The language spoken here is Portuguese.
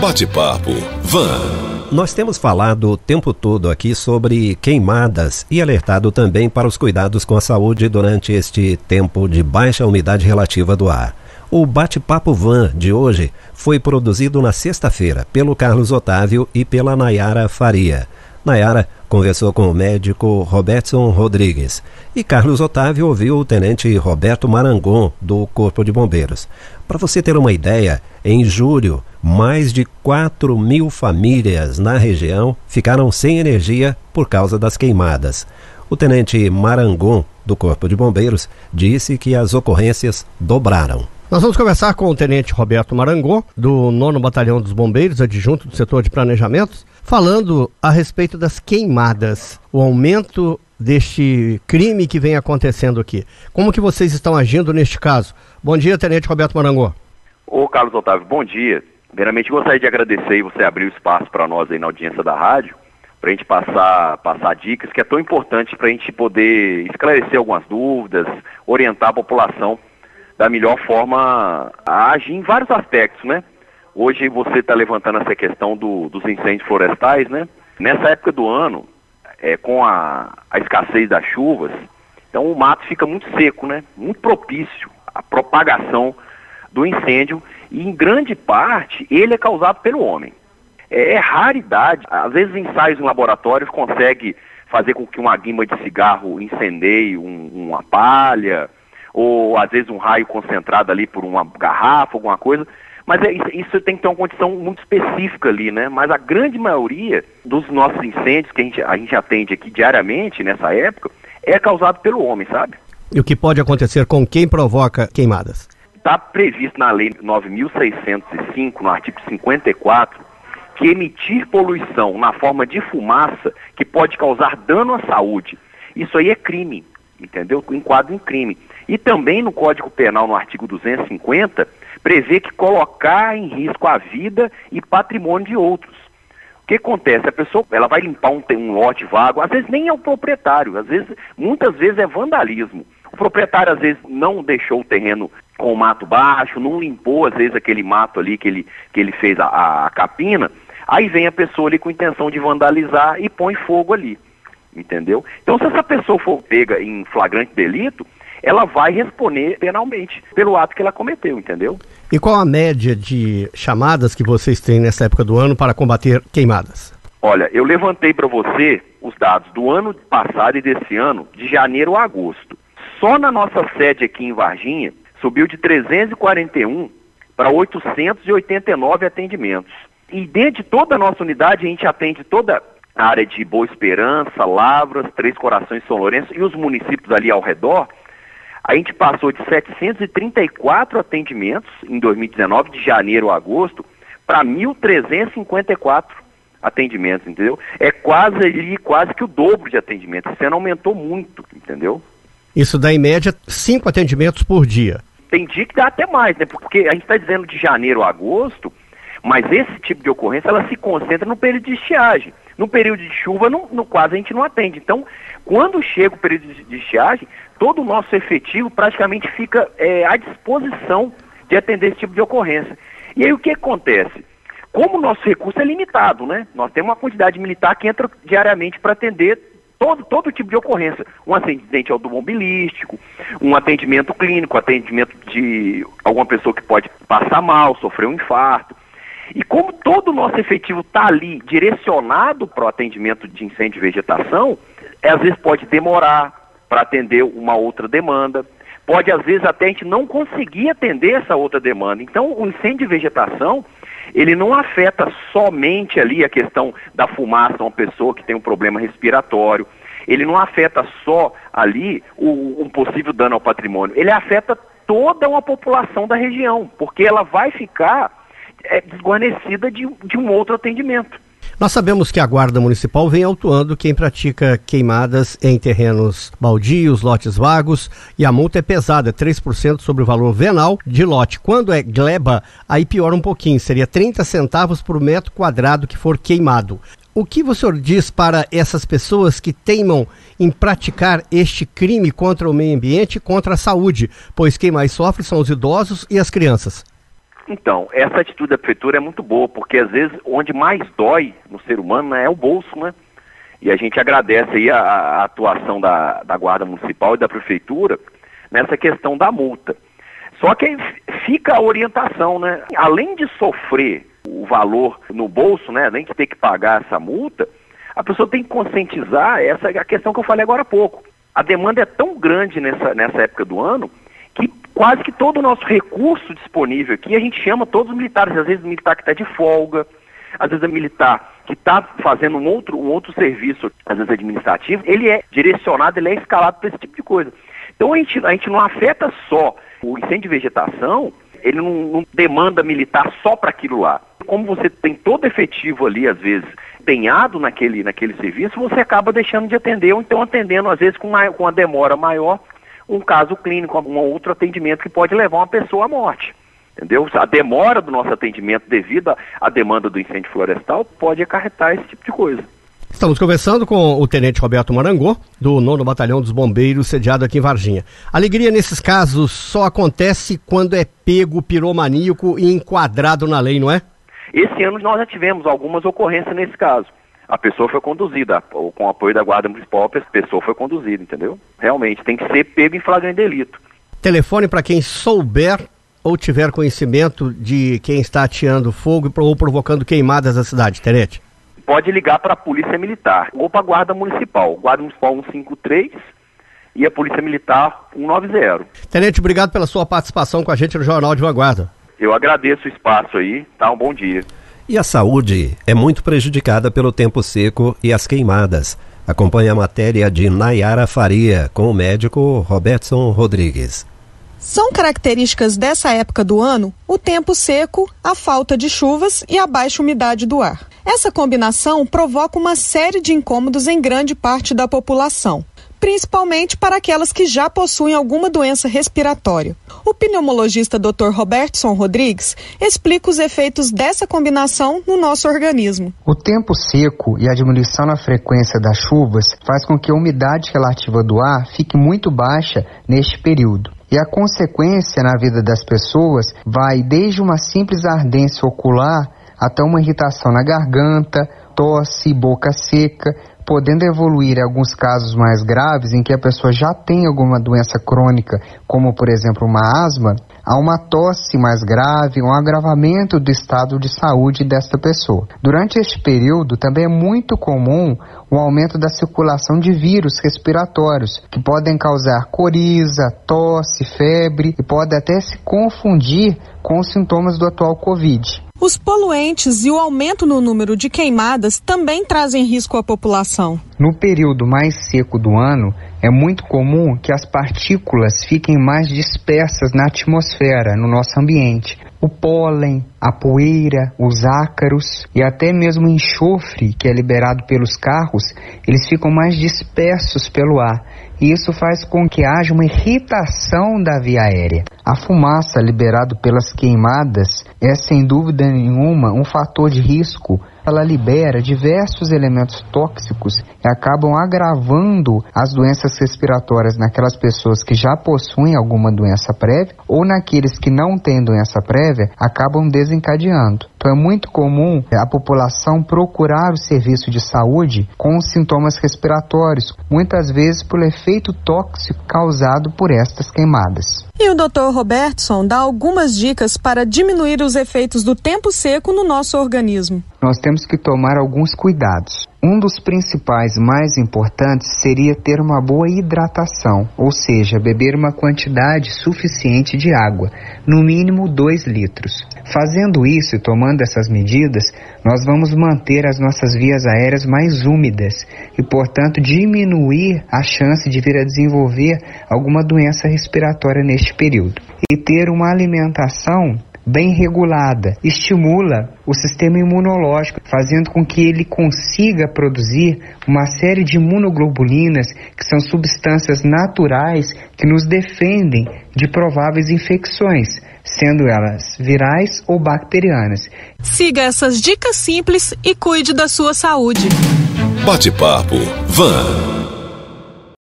Bate-papo Van. Nós temos falado o tempo todo aqui sobre queimadas e alertado também para os cuidados com a saúde durante este tempo de baixa umidade relativa do ar. O Bate-Papo Van de hoje foi produzido na sexta-feira pelo Carlos Otávio e pela Nayara Faria. Nayara conversou com o médico Robertson Rodrigues e Carlos Otávio ouviu o tenente Roberto Marangon, do Corpo de Bombeiros. Para você ter uma ideia, em julho, mais de 4 mil famílias na região ficaram sem energia por causa das queimadas. O tenente Marangon, do Corpo de Bombeiros, disse que as ocorrências dobraram. Nós vamos conversar com o Tenente Roberto Marangon, do 9 Batalhão dos Bombeiros, adjunto do setor de planejamento, falando a respeito das queimadas, o aumento deste crime que vem acontecendo aqui. Como que vocês estão agindo neste caso? Bom dia, Tenente Roberto Marangon. Ô, Carlos Otávio, bom dia. Primeiramente, gostaria de agradecer você abrir o espaço para nós aí na audiência da rádio, para a gente passar, passar dicas que é tão importante para a gente poder esclarecer algumas dúvidas, orientar a população da melhor forma a agir em vários aspectos, né? Hoje você está levantando essa questão do, dos incêndios florestais, né? Nessa época do ano, é, com a, a escassez das chuvas, então o mato fica muito seco, né? Muito propício à propagação do incêndio e em grande parte ele é causado pelo homem. É, é raridade, às vezes ensaios em laboratórios conseguem fazer com que uma guimba de cigarro incendeie um, uma palha, ou às vezes um raio concentrado ali por uma garrafa, alguma coisa. Mas é, isso, isso, tem que ter uma condição muito específica ali, né? Mas a grande maioria dos nossos incêndios que a gente, a gente atende aqui diariamente nessa época é causado pelo homem, sabe? E o que pode acontecer com quem provoca queimadas? Está previsto na Lei 9.605, no artigo 54, que emitir poluição na forma de fumaça que pode causar dano à saúde, isso aí é crime, entendeu? Enquadro em crime. E também no Código Penal, no artigo 250, prevê que colocar em risco a vida e patrimônio de outros. O que acontece? A pessoa ela vai limpar um, um lote vago, às vezes nem é o proprietário, às vezes, muitas vezes é vandalismo. O proprietário às vezes não deixou o terreno com o mato baixo, não limpou às vezes aquele mato ali que ele, que ele fez a, a capina, aí vem a pessoa ali com intenção de vandalizar e põe fogo ali, entendeu? Então se essa pessoa for pega em flagrante delito, ela vai responder penalmente pelo ato que ela cometeu, entendeu? E qual a média de chamadas que vocês têm nessa época do ano para combater queimadas? Olha, eu levantei para você os dados do ano passado e desse ano, de janeiro a agosto. Só na nossa sede aqui em Varginha, subiu de 341 para 889 atendimentos. E dentro de toda a nossa unidade, a gente atende toda a área de Boa Esperança, Lavras, Três Corações São Lourenço e os municípios ali ao redor, a gente passou de 734 atendimentos em 2019, de janeiro a agosto, para 1.354 atendimentos, entendeu? É quase ali, quase que o dobro de atendimentos. Esse ano aumentou muito, entendeu? Isso dá em média cinco atendimentos por dia. Tem dia que dá até mais, né? Porque a gente está dizendo de janeiro a agosto, mas esse tipo de ocorrência ela se concentra no período de estiagem. No período de chuva, no, quase a gente não atende. Então, quando chega o período de, de estiagem, todo o nosso efetivo praticamente fica é, à disposição de atender esse tipo de ocorrência. E aí o que acontece? Como o nosso recurso é limitado, né? Nós temos uma quantidade militar que entra diariamente para atender todo, todo tipo de ocorrência. Um acidente automobilístico, um atendimento clínico, atendimento de alguma pessoa que pode passar mal, sofrer um infarto. E como todo o nosso efetivo está ali direcionado para o atendimento de incêndio e vegetação, às vezes pode demorar, para atender uma outra demanda. Pode, às vezes, até a gente não conseguir atender essa outra demanda. Então, o incêndio de vegetação, ele não afeta somente ali a questão da fumaça, uma pessoa que tem um problema respiratório. Ele não afeta só ali o, um possível dano ao patrimônio. Ele afeta toda uma população da região, porque ela vai ficar é, desguarnecida de, de um outro atendimento. Nós sabemos que a Guarda Municipal vem autuando quem pratica queimadas em terrenos baldios, lotes vagos, e a multa é pesada, 3% sobre o valor venal de lote. Quando é gleba, aí piora um pouquinho, seria 30 centavos por metro quadrado que for queimado. O que senhor diz para essas pessoas que teimam em praticar este crime contra o meio ambiente e contra a saúde? Pois quem mais sofre são os idosos e as crianças. Então, essa atitude da prefeitura é muito boa, porque às vezes onde mais dói no ser humano né, é o bolso, né? E a gente agradece aí a, a atuação da, da Guarda Municipal e da Prefeitura nessa questão da multa. Só que fica a orientação, né? Além de sofrer o valor no bolso, né? Além de ter que pagar essa multa, a pessoa tem que conscientizar essa é a questão que eu falei agora há pouco. A demanda é tão grande nessa, nessa época do ano que quase que todo o nosso recurso disponível aqui, a gente chama todos os militares, às vezes o militar que está de folga, às vezes o militar que está fazendo um outro, um outro serviço, às vezes administrativo, ele é direcionado, ele é escalado para esse tipo de coisa. Então a gente, a gente não afeta só o incêndio de vegetação, ele não, não demanda militar só para aquilo lá. Como você tem todo efetivo ali, às vezes, empenhado naquele, naquele serviço, você acaba deixando de atender, ou então atendendo, às vezes, com uma, com uma demora maior, um caso clínico, um outro atendimento que pode levar uma pessoa à morte. Entendeu? A demora do nosso atendimento devido à demanda do incêndio florestal pode acarretar esse tipo de coisa. Estamos conversando com o Tenente Roberto Marangô, do 9 Batalhão dos Bombeiros, sediado aqui em Varginha. Alegria nesses casos só acontece quando é pego piromaníaco e enquadrado na lei, não é? Esse ano nós já tivemos algumas ocorrências nesse caso. A pessoa foi conduzida, com o apoio da Guarda Municipal, a pessoa foi conduzida, entendeu? Realmente, tem que ser pego em flagrante delito. Telefone para quem souber ou tiver conhecimento de quem está ateando fogo ou provocando queimadas na cidade, Tenente? Pode ligar para a Polícia Militar ou para a Guarda Municipal. Guarda Municipal 153 e a Polícia Militar 190. Tenente, obrigado pela sua participação com a gente no Jornal de Vanguarda. Eu agradeço o espaço aí, tá? Um bom dia. E a saúde é muito prejudicada pelo tempo seco e as queimadas. Acompanhe a matéria de Nayara Faria com o médico Robertson Rodrigues. São características dessa época do ano o tempo seco, a falta de chuvas e a baixa umidade do ar. Essa combinação provoca uma série de incômodos em grande parte da população, principalmente para aquelas que já possuem alguma doença respiratória. O pneumologista Dr. Robertson Rodrigues explica os efeitos dessa combinação no nosso organismo. O tempo seco e a diminuição na frequência das chuvas faz com que a umidade relativa do ar fique muito baixa neste período. E a consequência na vida das pessoas vai desde uma simples ardência ocular até uma irritação na garganta, tosse, boca seca, podendo evoluir em alguns casos mais graves em que a pessoa já tem alguma doença crônica, como por exemplo uma asma, a uma tosse mais grave, um agravamento do estado de saúde desta pessoa. Durante este período também é muito comum o aumento da circulação de vírus respiratórios, que podem causar coriza, tosse, febre e pode até se confundir com os sintomas do atual Covid. Os poluentes e o aumento no número de queimadas também trazem risco à população. No período mais seco do ano, é muito comum que as partículas fiquem mais dispersas na atmosfera, no nosso ambiente. O pólen, a poeira, os ácaros e até mesmo o enxofre que é liberado pelos carros, eles ficam mais dispersos pelo ar e isso faz com que haja uma irritação da via aérea. A fumaça liberada pelas queimadas é sem dúvida nenhuma um fator de risco ela libera diversos elementos tóxicos e acabam agravando as doenças respiratórias naquelas pessoas que já possuem alguma doença prévia ou naqueles que não têm doença prévia, acabam desencadeando. Então é muito comum a população procurar o serviço de saúde com sintomas respiratórios, muitas vezes por efeito tóxico causado por estas queimadas. E o Dr. Robertson dá algumas dicas para diminuir os efeitos do tempo seco no nosso organismo. Nós temos que tomar alguns cuidados. Um dos principais mais importantes seria ter uma boa hidratação, ou seja, beber uma quantidade suficiente de água, no mínimo 2 litros. Fazendo isso e tomando essas medidas, nós vamos manter as nossas vias aéreas mais úmidas e, portanto, diminuir a chance de vir a desenvolver alguma doença respiratória neste período. E ter uma alimentação bem regulada estimula o sistema imunológico, fazendo com que ele consiga produzir uma série de imunoglobulinas, que são substâncias naturais que nos defendem de prováveis infecções, sendo elas virais ou bacterianas. Siga essas dicas simples e cuide da sua saúde. Bate-papo Van.